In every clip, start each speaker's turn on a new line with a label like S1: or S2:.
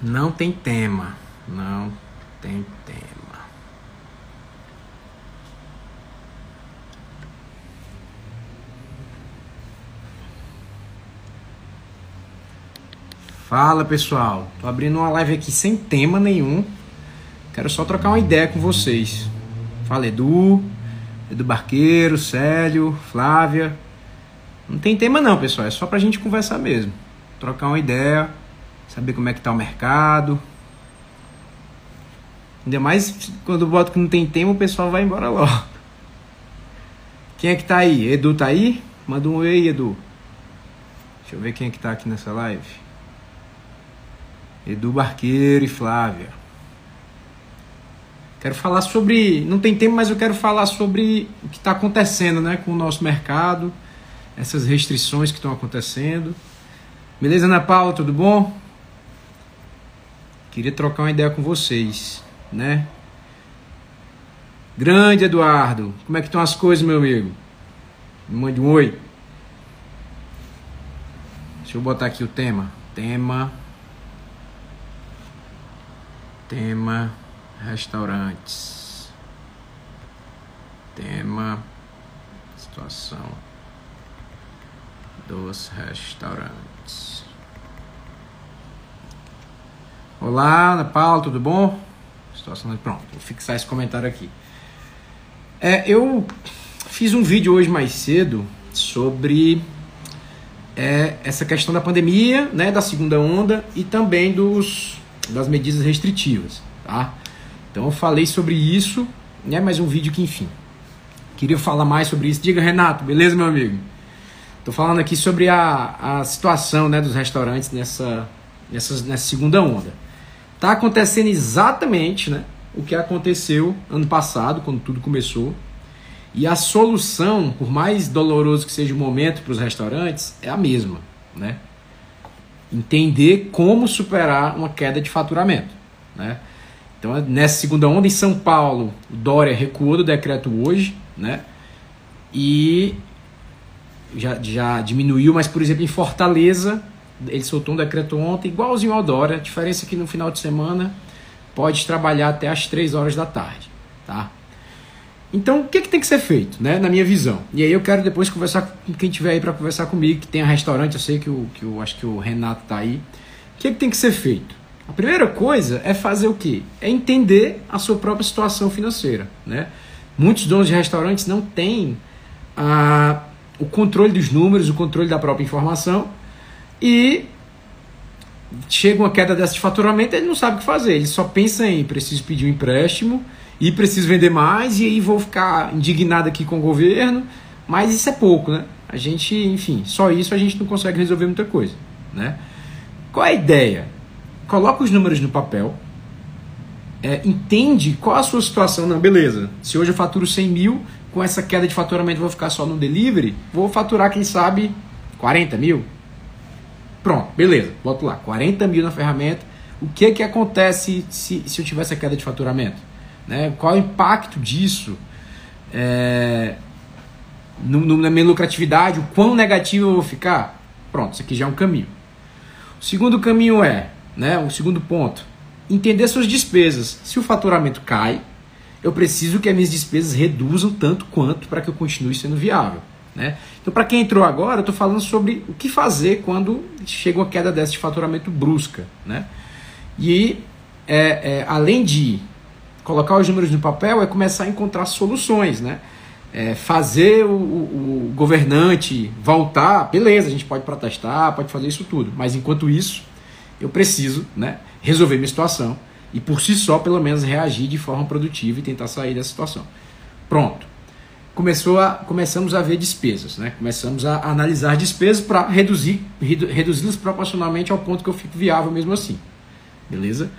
S1: Não tem tema. Não tem tema. Fala pessoal, tô abrindo uma live aqui sem tema nenhum. Quero só trocar uma ideia com vocês. Fala Edu, Edu Barqueiro, Célio, Flávia. Não tem tema não, pessoal, é só pra gente conversar mesmo. Trocar uma ideia, saber como é que tá o mercado. Ainda mais quando boto que não tem tema, o pessoal vai embora logo. Quem é que tá aí? Edu tá aí? Manda um oi, Edu. Deixa eu ver quem é que tá aqui nessa live. Edu Barqueiro e Flávia. Quero falar sobre. Não tem tempo, mas eu quero falar sobre o que está acontecendo né, com o nosso mercado, essas restrições que estão acontecendo. Beleza, Ana Paula, tudo bom? Queria trocar uma ideia com vocês, né? Grande Eduardo, como é que estão as coisas, meu amigo? Me mande um oi. Deixa eu botar aqui o tema. Tema Tema restaurantes. Tema situação dos restaurantes. Olá, Ana Paula, tudo bom? Situação pronto, vou fixar esse comentário aqui. É, eu fiz um vídeo hoje mais cedo sobre é, essa questão da pandemia, né, da segunda onda e também dos das medidas restritivas, tá? Então eu falei sobre isso, né? Mais um vídeo que enfim. Queria falar mais sobre isso. Diga, Renato, beleza, meu amigo? Tô falando aqui sobre a, a situação, né, dos restaurantes nessa, nessa, nessa segunda onda. Tá acontecendo exatamente, né, o que aconteceu ano passado, quando tudo começou. E a solução, por mais doloroso que seja o momento para os restaurantes, é a mesma, né? entender como superar uma queda de faturamento. Né? Então, nessa segunda onda, em São Paulo, Dória recuou do decreto hoje, né? E já, já diminuiu, mas, por exemplo, em Fortaleza, ele soltou um decreto ontem, igualzinho ao Dória. A diferença é que no final de semana pode trabalhar até as 3 horas da tarde, tá? Então, o que, que tem que ser feito, né, na minha visão? E aí eu quero depois conversar com quem tiver aí para conversar comigo, que tem restaurante, eu sei que o, que o acho que o Renato tá aí. O que, que tem que ser feito? A primeira coisa é fazer o quê? É entender a sua própria situação financeira, né? Muitos donos de restaurantes não têm ah, o controle dos números, o controle da própria informação e chega uma queda dessa de faturamento, ele não sabe o que fazer, ele só pensa em preciso pedir um empréstimo e preciso vender mais, e aí vou ficar indignado aqui com o governo, mas isso é pouco, né? A gente, enfim, só isso a gente não consegue resolver muita coisa, né? Qual é a ideia? Coloca os números no papel, é, entende qual a sua situação. Não, beleza, se hoje eu faturo 100 mil, com essa queda de faturamento vou ficar só no delivery, vou faturar, quem sabe, 40 mil. Pronto, beleza, boto lá, 40 mil na ferramenta. O que que acontece se, se eu tiver essa queda de faturamento? Né? Qual o impacto disso é, no, no, na minha lucratividade? O quão negativo eu vou ficar? Pronto, isso aqui já é um caminho. O segundo caminho é, né, o segundo ponto, entender suas despesas. Se o faturamento cai, eu preciso que as minhas despesas reduzam tanto quanto para que eu continue sendo viável. Né? Então, para quem entrou agora, eu estou falando sobre o que fazer quando chega uma queda dessa de faturamento brusca. Né? E, é, é, além de colocar os números no papel é começar a encontrar soluções, né? É fazer o, o, o, governante voltar, beleza, a gente pode protestar, pode fazer isso tudo, mas enquanto isso, eu preciso né, resolver minha situação e por si só, pelo menos, reagir de forma produtiva e tentar sair dessa situação. Pronto. Começou a, começamos a ver despesas, né? começamos a analisar despesas para reduzir, reduzi-las proporcionalmente ao ponto que eu fico viável mesmo assim. Beleza?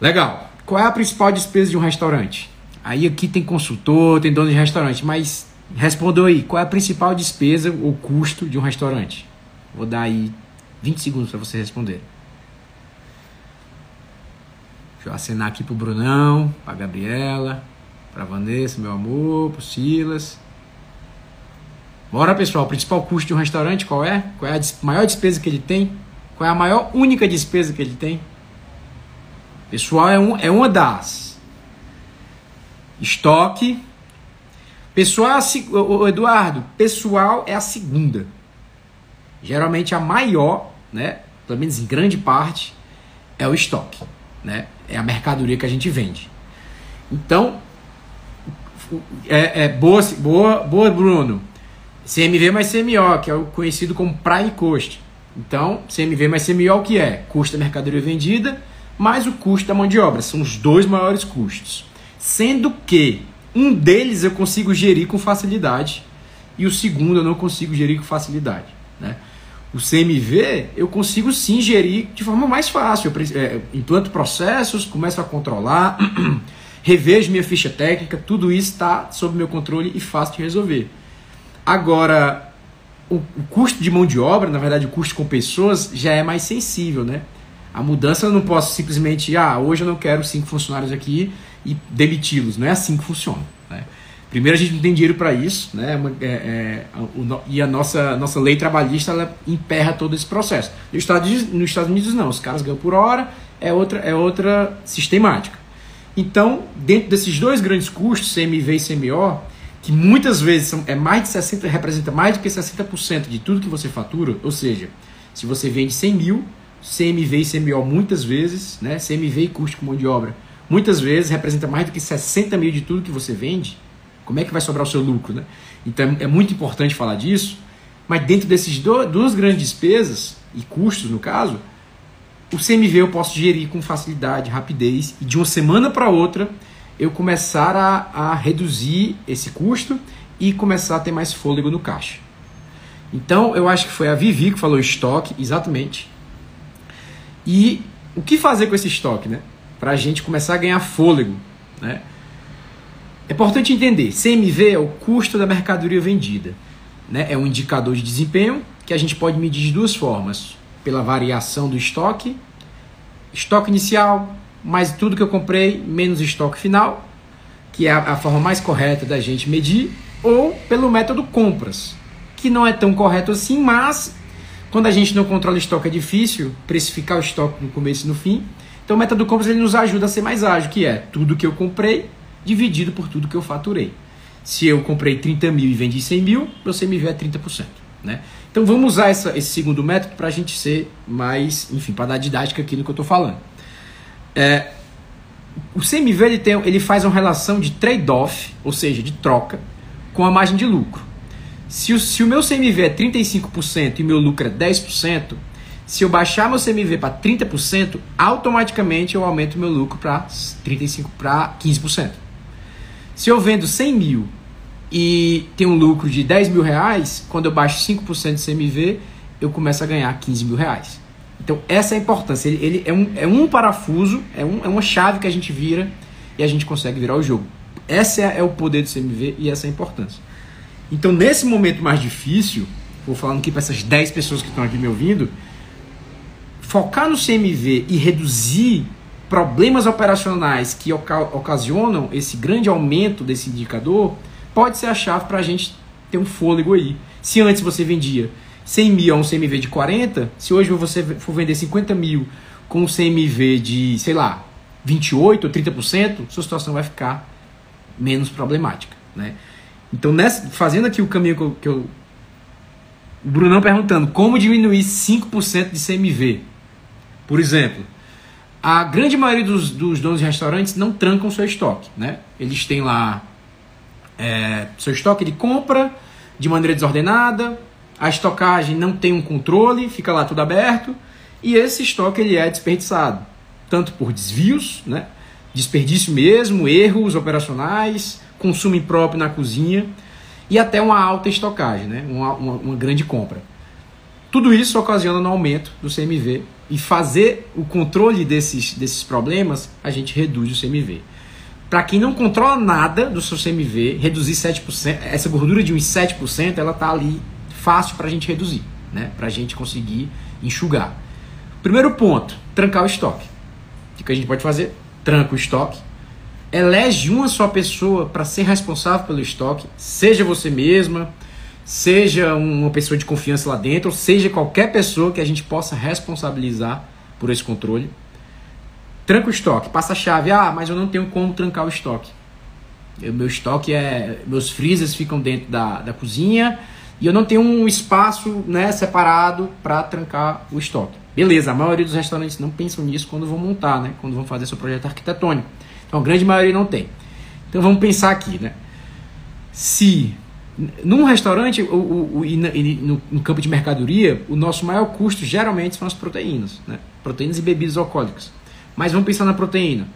S1: Legal. Qual é a principal despesa de um restaurante? Aí aqui tem consultor, tem dono de restaurante, mas respondeu aí, qual é a principal despesa ou custo de um restaurante? Vou dar aí 20 segundos para você responder. Deixa eu acenar aqui pro Brunão, pra Gabriela, pra Vanessa, meu amor, pro Silas. Bora, pessoal, o principal custo de um restaurante qual é? Qual é a maior despesa que ele tem? Qual é a maior única despesa que ele tem? Pessoal é, um, é uma das. Estoque. Pessoal, é o Eduardo, pessoal é a segunda. Geralmente a maior, né? Pelo menos em grande parte, é o estoque, né? É a mercadoria que a gente vende. Então, é, é boa, boa, boa, Bruno. CMV mais CMO, que é o conhecido como Prime Cost. Então, CMV mais CMO o que é? Custo da mercadoria vendida mais o custo da mão de obra. São os dois maiores custos. Sendo que um deles eu consigo gerir com facilidade e o segundo eu não consigo gerir com facilidade. Né? O CMV eu consigo sim gerir de forma mais fácil. Eu é, implanto processos, começo a controlar, revejo minha ficha técnica, tudo isso está sob meu controle e fácil de resolver. Agora, o, custo de mão de obra, na verdade, o custo com pessoas já é mais sensível, né? A mudança eu não posso simplesmente, ah, hoje eu não quero cinco funcionários aqui e demiti-los. Não é assim que funciona. Né? Primeiro, a gente não tem dinheiro para isso, né? É, é, o, e a nossa, nossa lei trabalhista ela emperra todo esse processo. Nos Estados, nos Estados Unidos, não, os caras ganham por hora, é outra, é outra sistemática. Então, dentro desses dois grandes custos, CMV e CMO, que muitas vezes são, é mais de 60, representa mais do que 60% de tudo que você fatura, ou seja, se você vende 100 mil, CMV e CMO muitas vezes, né? CMV e custo com mão de obra, muitas vezes representa mais do que 60 mil de tudo que você vende. Como é que vai sobrar o seu lucro, né? Então é muito importante falar disso, mas dentro desses do, duas grandes despesas e custos, no caso, o CMV eu posso gerir com facilidade, rapidez e de uma semana para outra eu começar a, a reduzir esse custo e começar a ter mais fôlego no caixa. Então, eu acho que foi a Vivi que falou estoque, exatamente. E o que fazer com esse estoque, né? Para a gente começar a ganhar fôlego, né? É importante entender, CMV é o custo da mercadoria vendida. Né? É um indicador de desempenho que a gente pode medir de duas formas. Pela variação do estoque, estoque inicial, mais tudo que eu comprei, menos estoque final, que é a, a forma mais correta da gente medir, ou pelo método compras, que não é tão correto assim, mas quando a gente não controla estoque é difícil precificar o estoque no começo e no fim. Então o método compras ele nos ajuda a ser mais ágil, que é tudo que eu comprei dividido por tudo que eu faturei. Se eu comprei 30 mil e vendi 100 mil, meu CMV é 30%. Né? Então vamos usar essa, esse segundo método para a gente ser mais, enfim, para dar didática aqui no que eu estou falando. É, o CMV ele, tem, ele faz uma relação de trade-off, ou seja, de troca, com a margem de lucro. Se o, se o meu CMV é 35% e meu lucro é 10%, se eu baixar meu CMV para 30%, automaticamente eu aumento meu lucro para 35% para 15%. Se eu vendo 100 mil e tenho um lucro de 10 mil reais, quando eu baixo 5% de CMV, eu começo a ganhar 15 mil reais. Então, essa é a importância. Ele, ele é, um, é um parafuso, é, um, é uma chave que a gente vira e a gente consegue virar o jogo. Esse é, é o poder do CMV e essa é a importância. Então, nesse momento mais difícil, vou falando aqui para essas 10 pessoas que estão aqui me ouvindo, focar no CMV e reduzir problemas operacionais que oca ocasionam esse grande aumento desse indicador pode ser a chave para a gente ter um fôlego aí. Se antes você vendia 100 mil a um CMV de 40, se hoje você for vender 50 mil com um CMV de, sei lá, 28 ou 30%, sua situação vai ficar menos problemática. Né? Então, nessa, fazendo aqui o caminho que eu, que eu. O Brunão perguntando como diminuir 5% de CMV. Por exemplo, a grande maioria dos, dos donos de restaurantes não trancam seu estoque. Né? Eles têm lá é, seu estoque de compra de maneira desordenada, a estocagem não tem um controle, fica lá tudo aberto, e esse estoque ele é desperdiçado, tanto por desvios, né? desperdício mesmo, erros operacionais, consumo impróprio na cozinha e até uma alta estocagem, né? uma, uma, uma grande compra. Tudo isso ocasiona no aumento do CMV e fazer o controle desses, desses problemas, a gente reduz o CMV. Para quem não controla nada do seu CMV, reduzir 7%, essa gordura de uns 7%, ela está ali fácil para a gente reduzir, né? para a gente conseguir enxugar. Primeiro ponto, trancar o estoque. O que a gente pode fazer? Tranca o estoque. Elege uma só pessoa para ser responsável pelo estoque, seja você mesma, seja uma pessoa de confiança lá dentro, seja qualquer pessoa que a gente possa responsabilizar por esse controle. Tranca o estoque, passa a chave. Ah, mas eu não tenho como trancar o estoque. Eu, meu estoque é. Meus freezers ficam dentro da, da cozinha e eu não tenho um espaço né, separado para trancar o estoque. Beleza, a maioria dos restaurantes não pensam nisso quando vão montar, né? Quando vão fazer seu projeto arquitetônico. Então a grande maioria não tem. Então vamos pensar aqui, né? Se num restaurante o, o, o, no, no, campo de mercadoria, o nosso maior custo geralmente são as proteínas, né? Proteínas e bebidas alcoólicas. Mas vamos pensar na proteína.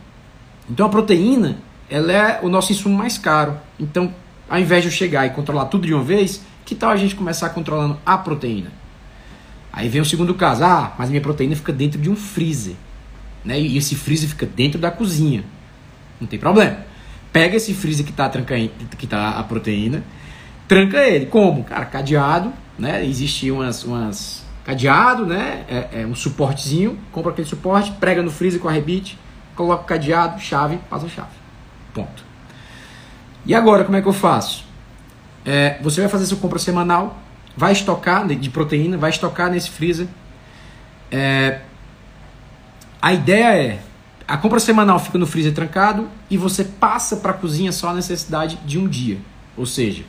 S1: Então a proteína, ela é o nosso insumo mais caro. Então, ao invés de eu chegar e controlar tudo de uma vez, que tal a gente começar controlando a proteína? Aí vem o segundo caso. Ah, mas minha proteína fica dentro de um freezer. Né? E esse freezer fica dentro da cozinha. Não tem problema. Pega esse freezer que está que tá a proteína, tranca ele. Como? Cara, cadeado, né? Existe umas, umas cadeado, né? É, é, um suportezinho, compra aquele suporte, prega no freezer com a rebite, coloca o cadeado, chave, passa a chave. Ponto. E agora, como é que eu faço? É, você vai fazer sua compra semanal, vai estocar de proteína, vai estocar nesse freezer. É, a ideia é, a compra semanal fica no freezer trancado e você passa para a cozinha só a necessidade de um dia. Ou seja,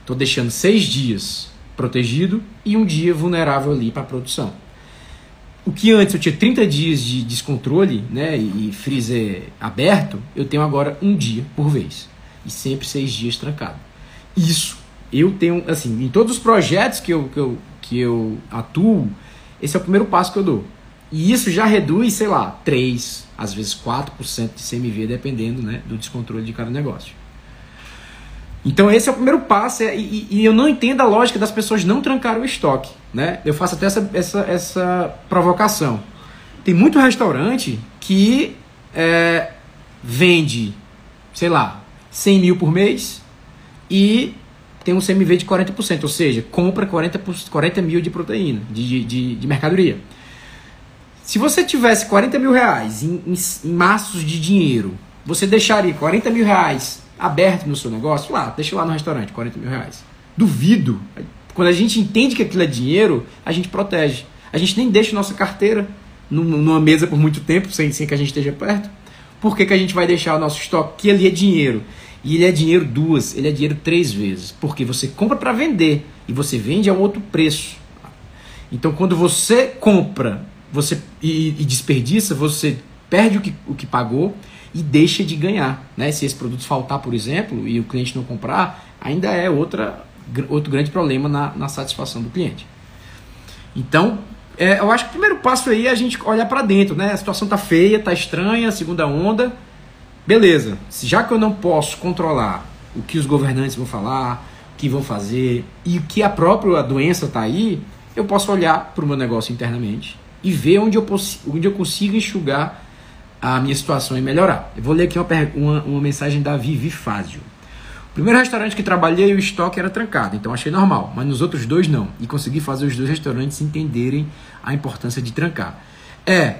S1: estou deixando seis dias protegido e um dia vulnerável ali para a produção. O que antes eu tinha 30 dias de descontrole né, e freezer aberto, eu tenho agora um dia por vez. E sempre seis dias trancado. Isso eu tenho, assim, em todos os projetos que eu, que eu, que eu atuo, esse é o primeiro passo que eu dou. E isso já reduz, sei lá, 3, às vezes 4% de CMV, dependendo né, do descontrole de cada negócio. Então esse é o primeiro passo é, e, e, eu não entendo a lógica das pessoas não trancarem o estoque. Né? Eu faço até essa, essa, essa provocação. Tem muito restaurante que é, vende, sei lá, 100 mil por mês e tem um CMV de 40%, ou seja, compra 40, 40 mil de proteína, de, de, de mercadoria. Se você tivesse 40 mil reais em, em, em maços de dinheiro, você deixaria 40 mil reais aberto no seu negócio, lá, deixa lá no restaurante, 40 mil reais. Duvido. Quando a gente entende que aquilo é dinheiro, a gente protege. A gente nem deixa nossa carteira numa mesa por muito tempo, sem, sem que a gente esteja perto. Por que, que a gente vai deixar o nosso estoque, que ali é dinheiro? E ele é dinheiro duas, ele é dinheiro três vezes. Porque você compra para vender e você vende a um outro preço. Então, quando você compra você e, e desperdiça, você perde o que, o que pagou e deixa de ganhar. Né? Se esse produto faltar, por exemplo, e o cliente não comprar, ainda é outra, outro grande problema na, na satisfação do cliente. Então, é, eu acho que o primeiro passo aí é a gente olhar para dentro. Né? A situação tá feia, tá estranha, segunda onda. Beleza, já que eu não posso controlar o que os governantes vão falar, o que vão fazer e o que a própria doença está aí, eu posso olhar para o meu negócio internamente e ver onde eu, onde eu consigo enxugar a minha situação e melhorar. Eu vou ler aqui uma, uma, uma mensagem da Vivi Fázio. O primeiro restaurante que trabalhei, o estoque era trancado, então achei normal, mas nos outros dois não. E consegui fazer os dois restaurantes entenderem a importância de trancar. É,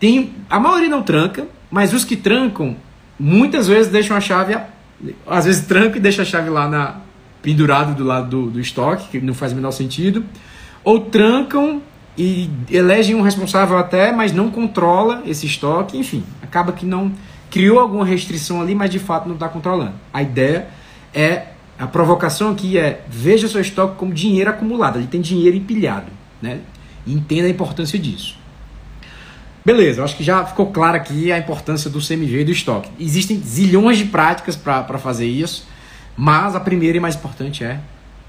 S1: tem, a maioria não tranca, mas os que trancam, muitas vezes deixam a chave, às vezes tranca e deixa a chave lá na pendurado do lado do, do estoque, que não faz o menor sentido, ou trancam e elegem um responsável até, mas não controla esse estoque, enfim, acaba que não criou alguma restrição ali, mas de fato não está controlando. A ideia é a provocação aqui é veja seu estoque como dinheiro acumulado, ele tem dinheiro empilhado, né? Entenda a importância disso. Beleza, acho que já ficou claro aqui a importância do CMV e do estoque. Existem zilhões de práticas para fazer isso, mas a primeira e mais importante é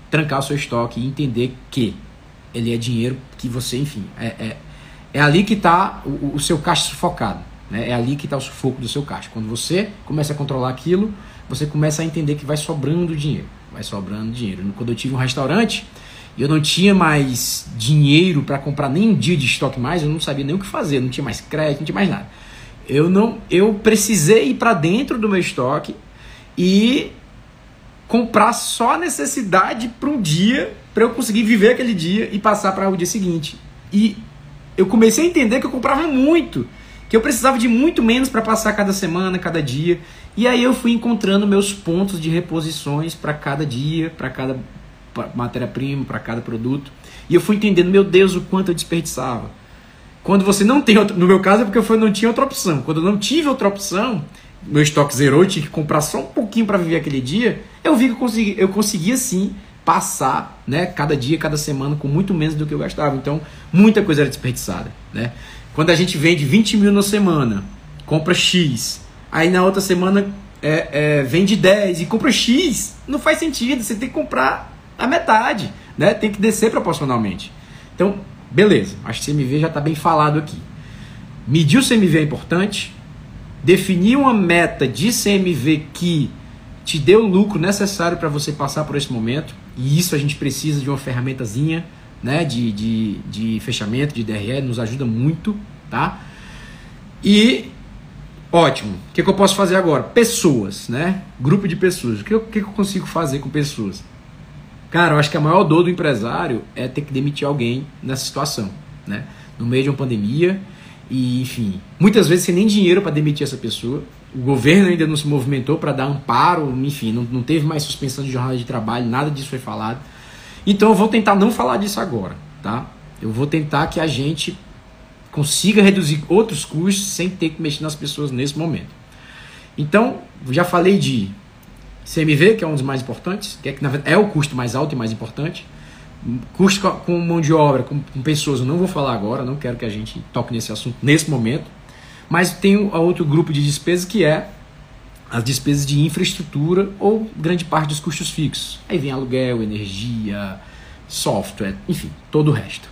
S1: trancar o seu estoque e entender que ele é dinheiro que você, enfim, é, é, é ali que está o, o, seu caixa sufocado. Né? É ali que está o sufoco do seu caixa. Quando você começa a controlar aquilo, você começa a entender que vai sobrando dinheiro. Vai sobrando dinheiro. Quando eu tive um restaurante, e eu não tinha mais dinheiro para comprar nem um dia de estoque mais, eu não sabia nem o que fazer, não tinha mais crédito, não tinha mais nada. Eu não, eu precisei ir para dentro do meu estoque e comprar só a necessidade para um dia, para eu conseguir viver aquele dia e passar para o dia seguinte. E eu comecei a entender que eu comprava muito, que eu precisava de muito menos para passar cada semana, cada dia. E aí eu fui encontrando meus pontos de reposições para cada dia, para cada matéria-prima para cada produto. E eu fui entendendo, meu Deus, o quanto eu desperdiçava. Quando você não tem no meu caso é porque eu não tinha outra opção. Quando eu não tive outra opção, meu estoque zerou, eu tinha que comprar só um pouquinho para viver aquele dia, eu vi que eu, consegui, eu conseguia sim passar, né, cada dia, cada semana com muito menos do que eu gastava. Então, muita coisa era desperdiçada, né? Quando a gente vende 20 mil na semana, compra X, aí na outra semana é, é, vende 10 e compra X, não faz sentido, você tem que comprar a metade, né? Tem que descer proporcionalmente. Então, beleza, acho que CMV já está bem falado aqui. Medir o CMV é importante, definir uma meta de CMV que te dê o lucro necessário para você passar por esse momento, e isso a gente precisa de uma ferramentazinha né, de, de, de fechamento, de DRE, nos ajuda muito, tá? E ótimo, o que, que, eu posso fazer agora? Pessoas, né? Grupo de pessoas. O que, que, que eu consigo fazer com pessoas? Cara, eu acho que a maior dor do empresário é ter que demitir alguém nessa situação, né? No meio de uma pandemia e, enfim, muitas vezes sem nem dinheiro para demitir essa pessoa. O governo ainda não se movimentou para dar amparo, enfim, não, não teve mais suspensão de jornada de trabalho, nada disso foi falado. Então eu vou tentar não falar disso agora, tá? Eu vou tentar que a gente consiga reduzir outros custos sem ter que mexer nas pessoas nesse momento. Então, já falei de CMV, que é um dos mais importantes, que é, que verdade, é o custo mais alto e mais importante. Custo com mão de obra, com, com pessoas, eu não vou falar agora, não quero que a gente toque nesse assunto nesse momento. Mas tem outro grupo de despesas que é as despesas de infraestrutura ou grande parte dos custos fixos. Aí vem aluguel, energia, software, enfim, todo o resto.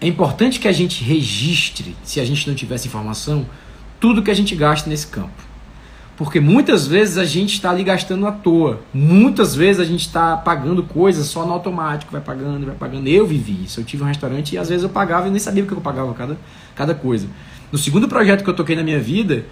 S1: É importante que a gente registre, se a gente não tivesse informação, tudo que a gente gasta nesse campo. Porque muitas vezes a gente está ali gastando à toa. Muitas vezes a gente está pagando coisas só no automático, vai pagando, vai pagando. Eu vivi isso. Eu tive um restaurante e às vezes eu pagava e nem sabia o que eu pagava cada, cada coisa. No segundo projeto que eu toquei na minha vida,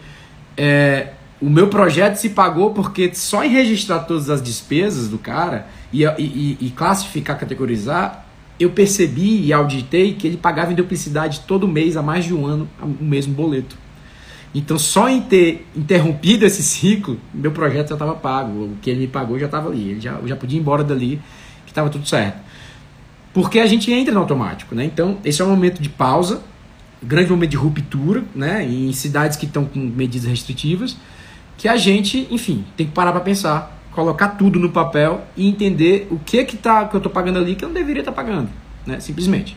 S1: é, o meu projeto se pagou porque só em registrar todas as despesas do cara e, e, e classificar, categorizar, eu percebi e auditei que ele pagava em duplicidade todo mês, há mais de um ano, o mesmo boleto. Então, só em ter interrompido esse ciclo, meu projeto já estava pago. O que ele me pagou já estava ali. Ele já, eu já podia ir embora dali, que estava tudo certo. Porque a gente entra no automático, né? Então, esse é um momento de pausa, grande momento de ruptura, né? Em cidades que estão com medidas restritivas, que a gente, enfim, tem que parar para pensar, colocar tudo no papel e entender o que que tá que eu estou pagando ali que eu não deveria estar tá pagando, né? Simplesmente.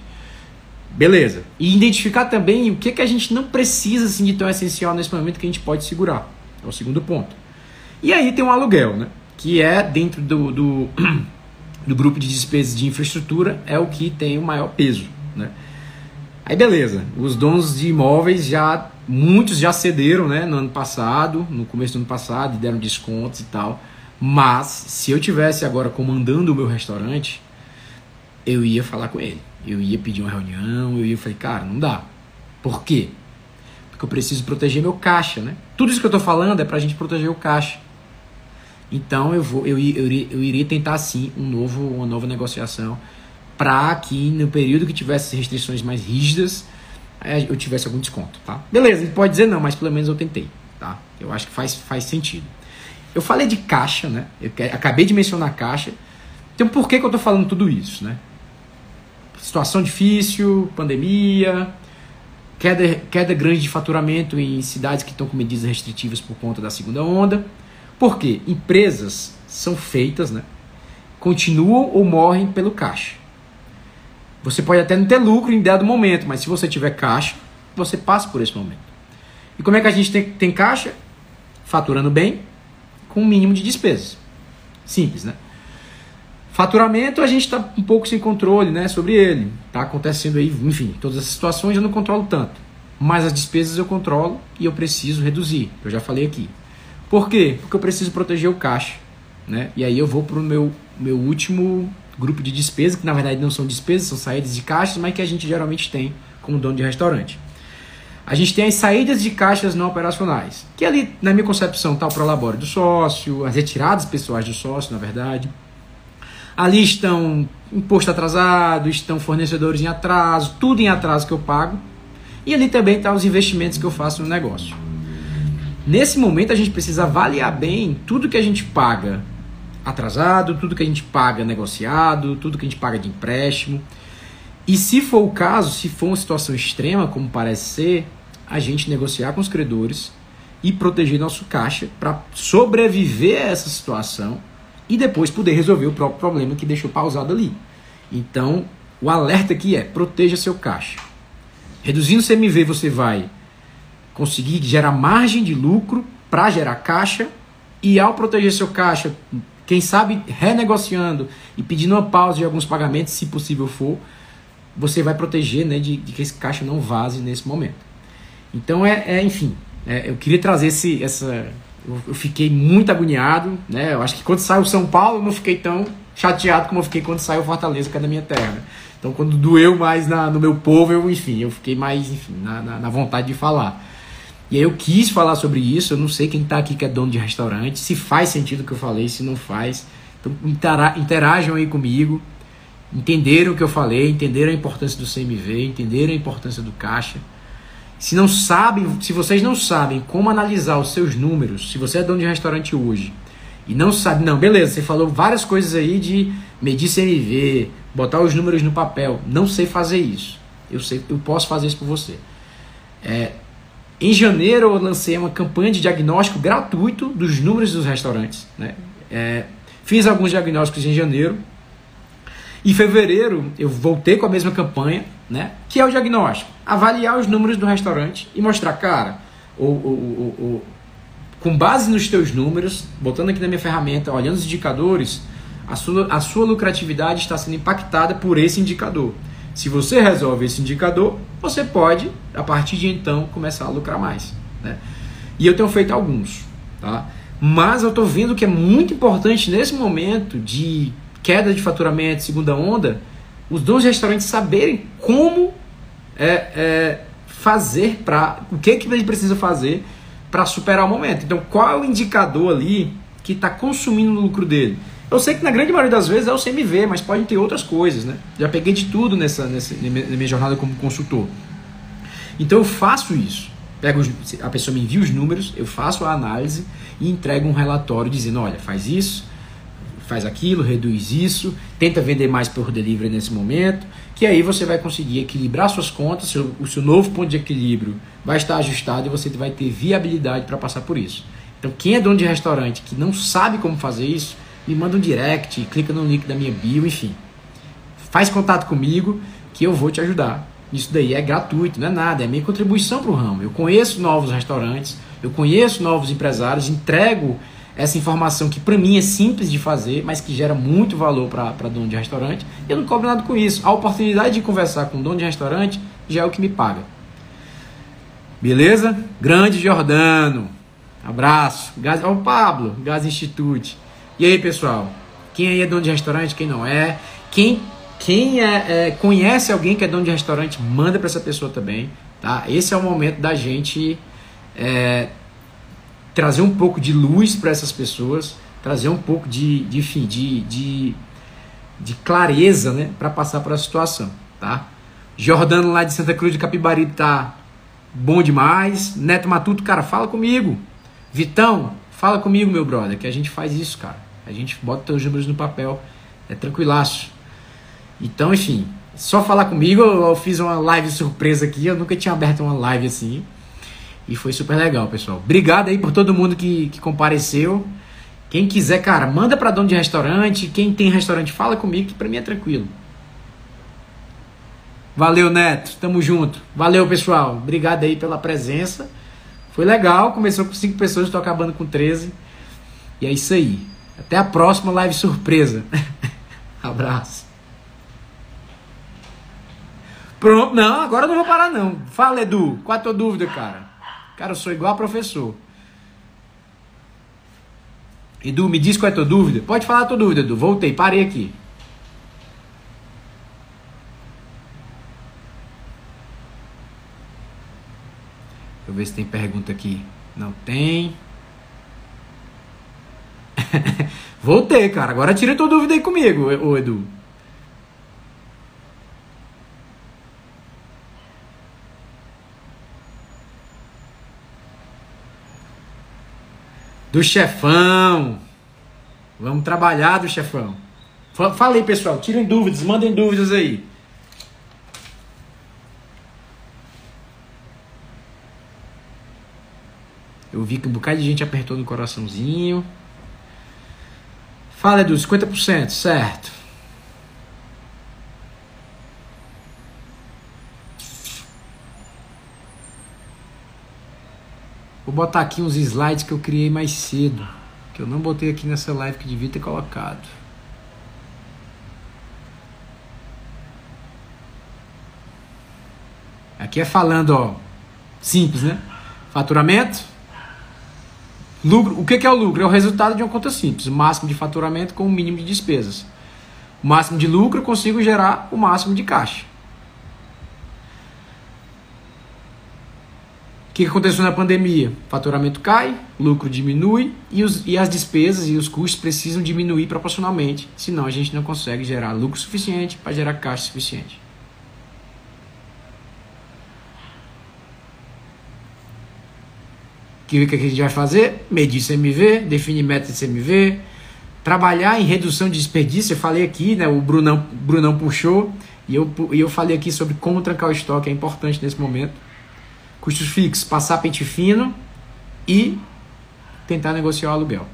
S1: Beleza. E identificar também o que, que a gente não precisa assim, de tão essencial nesse momento que a gente pode segurar. É o segundo ponto. E aí tem o um aluguel, né? Que é dentro do, do, do grupo de despesas de infraestrutura, é o que tem o maior peso. Né? Aí beleza, os donos de imóveis já, muitos já cederam né, no ano passado, no começo do ano passado, e deram descontos e tal. Mas se eu tivesse agora comandando o meu restaurante, eu ia falar com ele eu ia pedir uma reunião, eu ia falei, cara, não dá. Por quê? Porque eu preciso proteger meu caixa, né? Tudo isso que eu estou falando é para a gente proteger o caixa. Então eu vou, eu, eu, eu iria tentar sim um novo, uma nova negociação para que no período que tivesse restrições mais rígidas eu tivesse algum desconto, tá? Beleza, ele pode dizer não, mas pelo menos eu tentei, tá? Eu acho que faz, faz sentido. Eu falei de caixa, né? Eu acabei de mencionar caixa. Então por que, que eu estou falando tudo isso, né? situação difícil, pandemia, queda, queda grande de faturamento em cidades que estão com medidas restritivas por conta da segunda onda. Por quê? Empresas são feitas, né? continuam ou morrem pelo caixa. Você pode até não ter lucro em dado momento, mas se você tiver caixa, você passa por esse momento. E como é que a gente tem, tem caixa? Faturando bem, com o um mínimo de despesas. Simples, né? Faturamento a gente está um pouco sem controle né, sobre ele. Está acontecendo aí, enfim, todas essas situações eu não controlo tanto. Mas as despesas eu controlo e eu preciso reduzir. Eu já falei aqui. Por quê? Porque eu preciso proteger o caixa. Né? E aí eu vou para o meu, meu último grupo de despesas, que na verdade não são despesas, são saídas de caixas, mas que a gente geralmente tem como dono de restaurante. A gente tem as saídas de caixas não operacionais, que ali, na minha concepção, está o prolabore do sócio, as retiradas pessoais do sócio, na verdade Ali estão imposto atrasado, estão fornecedores em atraso, tudo em atraso que eu pago. E ali também estão tá os investimentos que eu faço no negócio. Nesse momento a gente precisa avaliar bem tudo que a gente paga atrasado, tudo que a gente paga negociado, tudo que a gente paga de empréstimo E se for o caso, se for uma situação extrema, como parece ser, a gente negociar com os credores e proteger nosso caixa para sobreviver a essa situação e depois poder resolver o próprio problema que deixou pausado ali. Então, o alerta aqui é: proteja seu caixa. Reduzindo o CMV, você vai conseguir gerar margem de lucro para gerar caixa e ao proteger seu caixa, quem sabe renegociando e pedindo uma pausa de alguns pagamentos, se possível for, você vai proteger né, de, de que esse caixa não vaze nesse momento. Então é, é enfim, é, eu queria trazer esse, essa. Eu, eu, fiquei muito agoniado, né? Eu acho que quando saiu São Paulo eu não fiquei tão chateado como eu fiquei quando saiu Fortaleza, que é da minha terra. Então quando doeu mais na, no meu povo, eu, enfim, eu fiquei mais enfim, na, na, na vontade de falar. E aí eu quis falar sobre isso, eu não sei quem está aqui que é dono de restaurante, se faz sentido o que eu falei, se não faz. Então interajam aí comigo, entenderam o que eu falei, entenderam a importância do CMV, entenderam a importância do caixa. Se não sabem, se vocês não sabem como analisar os seus números, se você é dono de restaurante hoje e não sabe, não, beleza, você falou várias coisas aí de medir CMV, botar os números no papel, não sei fazer isso. Eu sei, eu posso fazer isso por você. É, em janeiro eu lancei uma campanha de diagnóstico gratuito dos números dos restaurantes. Né? É, fiz alguns diagnósticos em janeiro. Em fevereiro eu voltei com a mesma campanha, né? que é o diagnóstico. Avaliar os números do restaurante e mostrar, cara, o, o, o, o com base nos teus números, botando aqui na minha ferramenta, olhando os indicadores, a sua, a sua lucratividade está sendo impactada por esse indicador. Se você resolve esse indicador, você pode, a partir de então, começar a lucrar mais. Né? E eu tenho feito alguns. Tá? Mas eu estou vendo que é muito importante nesse momento de queda de faturamento, segunda onda, os donos de restaurantes saberem como é, é, fazer para. O que, que ele precisa fazer para superar o momento. Então, qual é o indicador ali que está consumindo o lucro dele? Eu sei que na grande maioria das vezes é o CMV, mas pode ter outras coisas, né? Já peguei de tudo nessa, nessa na minha jornada como consultor. Então eu faço isso. Pego os, a pessoa me envia os números, eu faço a análise e entrego um relatório dizendo, olha, faz isso, faz aquilo, reduz isso, tenta vender mais por delivery nesse momento, que aí você vai conseguir equilibrar suas contas, seu, o seu novo ponto de equilíbrio vai estar ajustado e você vai ter viabilidade para passar por isso. Então quem é dono de restaurante que não sabe como fazer isso, me manda um direct, clica no link da minha bio, enfim. Faz contato comigo que eu vou te ajudar. Isso daí é gratuito, não é nada, é minha contribuição para o ramo. Eu conheço novos restaurantes, eu conheço novos empresários, entrego essa informação que para mim é simples de fazer, mas que gera muito valor para dono de restaurante. Eu não cobro nada com isso. A oportunidade de conversar com dono de restaurante já é o que me paga. Beleza? Grande Jordano. Abraço. Gás, ó, Pablo, Gás Institute. E aí, pessoal? Quem aí é dono de restaurante, quem não é? Quem, quem é, é conhece alguém que é dono de restaurante, manda para essa pessoa também. Tá? Esse é o momento da gente é, trazer um pouco de luz para essas pessoas, trazer um pouco de, de, de, de, de clareza né, para passar por a situação. Tá? Jordano lá de Santa Cruz de Capibari tá bom demais. Neto Matuto, cara, fala comigo. Vitão, fala comigo, meu brother, que a gente faz isso, cara. A gente bota os números no papel. É tranquilaço. Então, enfim, só falar comigo. Eu, fiz uma live surpresa aqui. Eu nunca tinha aberto uma live assim. E foi super legal, pessoal. Obrigado aí por todo mundo que, que compareceu. Quem quiser, cara, manda para dono de restaurante. Quem tem restaurante, fala comigo, que pra mim é tranquilo. Valeu, Neto. Tamo junto. Valeu, pessoal. Obrigado aí pela presença. Foi legal. Começou com 5 pessoas, estou acabando com 13. E é isso aí. Até a próxima live surpresa. Abraço. Pronto, não, agora eu não vou parar não. Fala, Edu, qual a tua dúvida, cara? Cara, eu sou igual a professor. Edu, me diz qual é a tua dúvida. Pode falar a tua dúvida, Edu. Voltei, parei aqui. Deixa eu ver se tem pergunta aqui. Não tem. Voltei, cara. Agora tira tua dúvida aí comigo, ô Edu. Do chefão. Vamos trabalhar do chefão. Falei, pessoal. Tirem dúvidas, mandem dúvidas aí. Eu vi que um bocado de gente apertou no coraçãozinho. Fala, Edu, 50%, certo. Vou botar aqui uns slides que eu criei mais cedo, que eu não botei aqui nessa live que devia ter colocado. Aqui é falando, ó, simples, né? Faturamento, lucro. O que é o lucro? É o resultado de uma conta simples. O máximo de faturamento com o mínimo de despesas. O máximo de lucro eu consigo gerar o máximo de caixa. que aconteceu na pandemia? Faturamento cai, lucro diminui e, os, e as despesas e os custos precisam diminuir proporcionalmente, senão a gente não consegue gerar lucro suficiente para gerar caixa suficiente. Que, que a gente vai fazer? Medir CMV, definir meta de CMV, trabalhar em redução de desperdício. Eu falei aqui, né, o Brunão, Brunão puxou, e eu, e eu falei aqui sobre como trancar o estoque, é importante nesse momento Custos fixos, passar pente fino e tentar negociar o aluguel.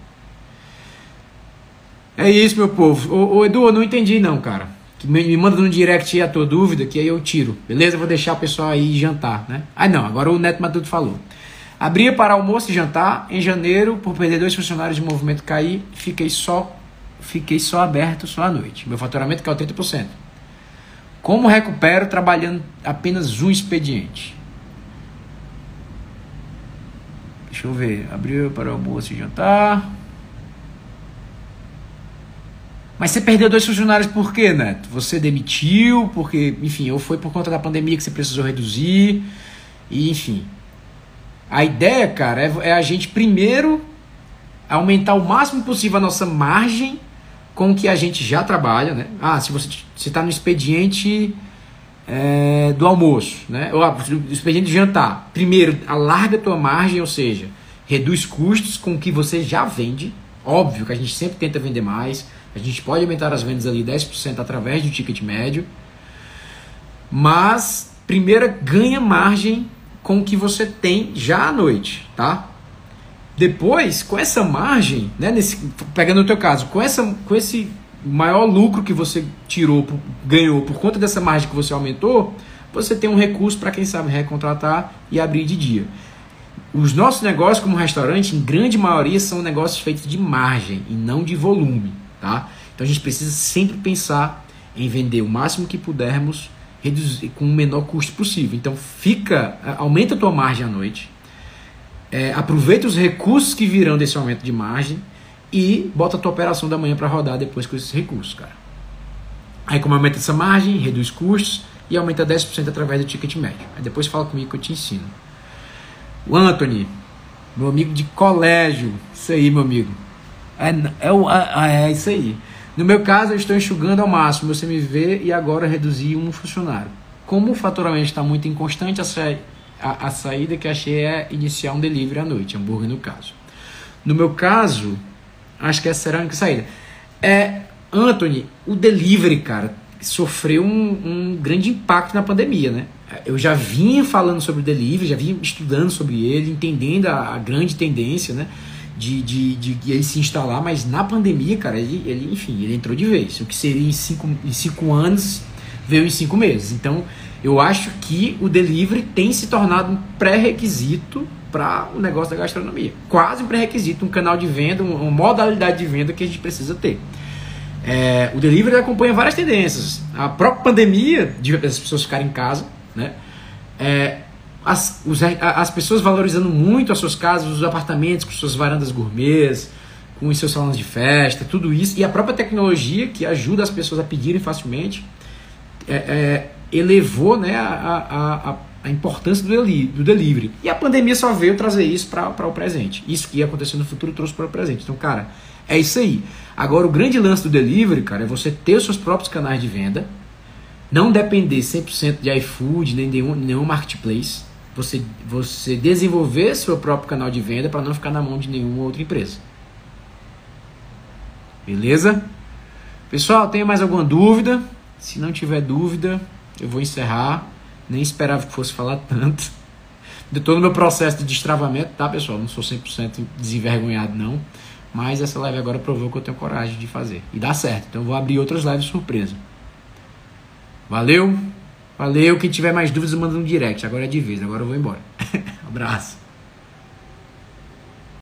S1: É isso, meu povo. Ô, ô Edu, eu não entendi não, cara. Me manda no direct a tua dúvida, que aí eu tiro. Beleza? Vou deixar o pessoal aí jantar, né? Ah, não. Agora o Neto Matuto falou. Abria para almoço e jantar. Em janeiro, por perder dois funcionários de movimento cair, fiquei só, fiquei só aberto só à noite. Meu faturamento caiu 30%. Como recupero trabalhando apenas um expediente? Deixa eu ver. Abriu para almoço e jantar. Mas você perdeu dois funcionários por quê, Neto? Você demitiu, porque, enfim, ou foi por conta da pandemia que você precisou reduzir, e enfim. A ideia, cara, é, é a gente primeiro aumentar o máximo possível a nossa margem com o que a gente já trabalha, né? Ah, se você está no expediente é, do almoço, né? Ou do expediente de jantar. Primeiro, alarga a tua margem, ou seja, reduz custos com o que você já vende. Óbvio que a gente sempre tenta vender mais. A gente pode aumentar as vendas ali 10% através do ticket médio. Mas primeiro ganha margem com o que você tem já à noite, tá? Depois, com essa margem, né, nesse, pegando o teu caso, com, essa, com esse maior lucro que você tirou, ganhou por conta dessa margem que você aumentou, você tem um recurso para quem sabe recontratar e abrir de dia. Os nossos negócios como restaurante, em grande maioria, são negócios feitos de margem e não de volume, tá? Então a gente precisa sempre pensar em vender o máximo que pudermos reduzir, com o menor custo possível. Então fica, aumenta a tua margem à noite, é, aproveita os recursos que virão desse aumento de margem e bota a tua operação da manhã para rodar depois com esses recursos, cara. Aí como aumenta essa margem, reduz custos e aumenta 10% através do ticket médio. Aí depois fala comigo que eu te ensino. O Anthony, meu amigo de colégio, isso aí, meu amigo. É, é, é, é isso aí. No meu caso, eu estou enxugando ao máximo meu CMV e agora reduzi um funcionário. Como o faturamento está muito inconstante, a, sa a, a saída que achei é iniciar um delivery à noite, hambúrguer no caso. No meu caso, Acho que essa será a única saída. É, Anthony, o delivery, cara, sofreu um, um, grande impacto na pandemia, né? Eu já vinha falando sobre o delivery, já vinha estudando sobre ele, entendendo a, a grande tendência, né? De, de, de, de, ele se instalar, mas na pandemia, cara, ele, ele, enfim, ele entrou de vez. O que seria em cinco, em cinco anos veio em cinco meses. Então, eu acho que o delivery tem se tornado um pré-requisito para o negócio da gastronomia. Quase um pré-requisito, um canal de venda, uma modalidade de venda que a gente precisa ter. É, o delivery acompanha várias tendências. A própria pandemia, de as pessoas ficarem em casa, né? É, as, os, as pessoas valorizando muito as suas casas, os apartamentos com suas varandas gourmets, com os seus salões de festa, tudo isso, e a própria tecnologia que ajuda as pessoas a pedirem facilmente, é, é elevou né, a, a, a importância do, deli do delivery. E a pandemia só veio trazer isso para o presente. Isso que ia acontecer no futuro trouxe para o presente. Então, cara, é isso aí. Agora, o grande lance do delivery, cara, é você ter os seus próprios canais de venda, não depender 100% de iFood, nem de nenhum, nenhum marketplace você, você desenvolver seu próprio canal de venda para não ficar na mão de nenhuma outra empresa. Beleza? Pessoal, tem mais alguma dúvida? Se não tiver dúvida, eu vou encerrar. Nem esperava que fosse falar tanto. De todo o meu processo de destravamento, tá, pessoal? Não sou 100% desenvergonhado, não. Mas essa live agora provou que eu tenho coragem de fazer. E dá certo. Então eu vou abrir outras lives surpresa. Valeu! Valeu, quem tiver mais dúvidas manda no direct. Agora é de vez, agora eu vou embora. Abraço.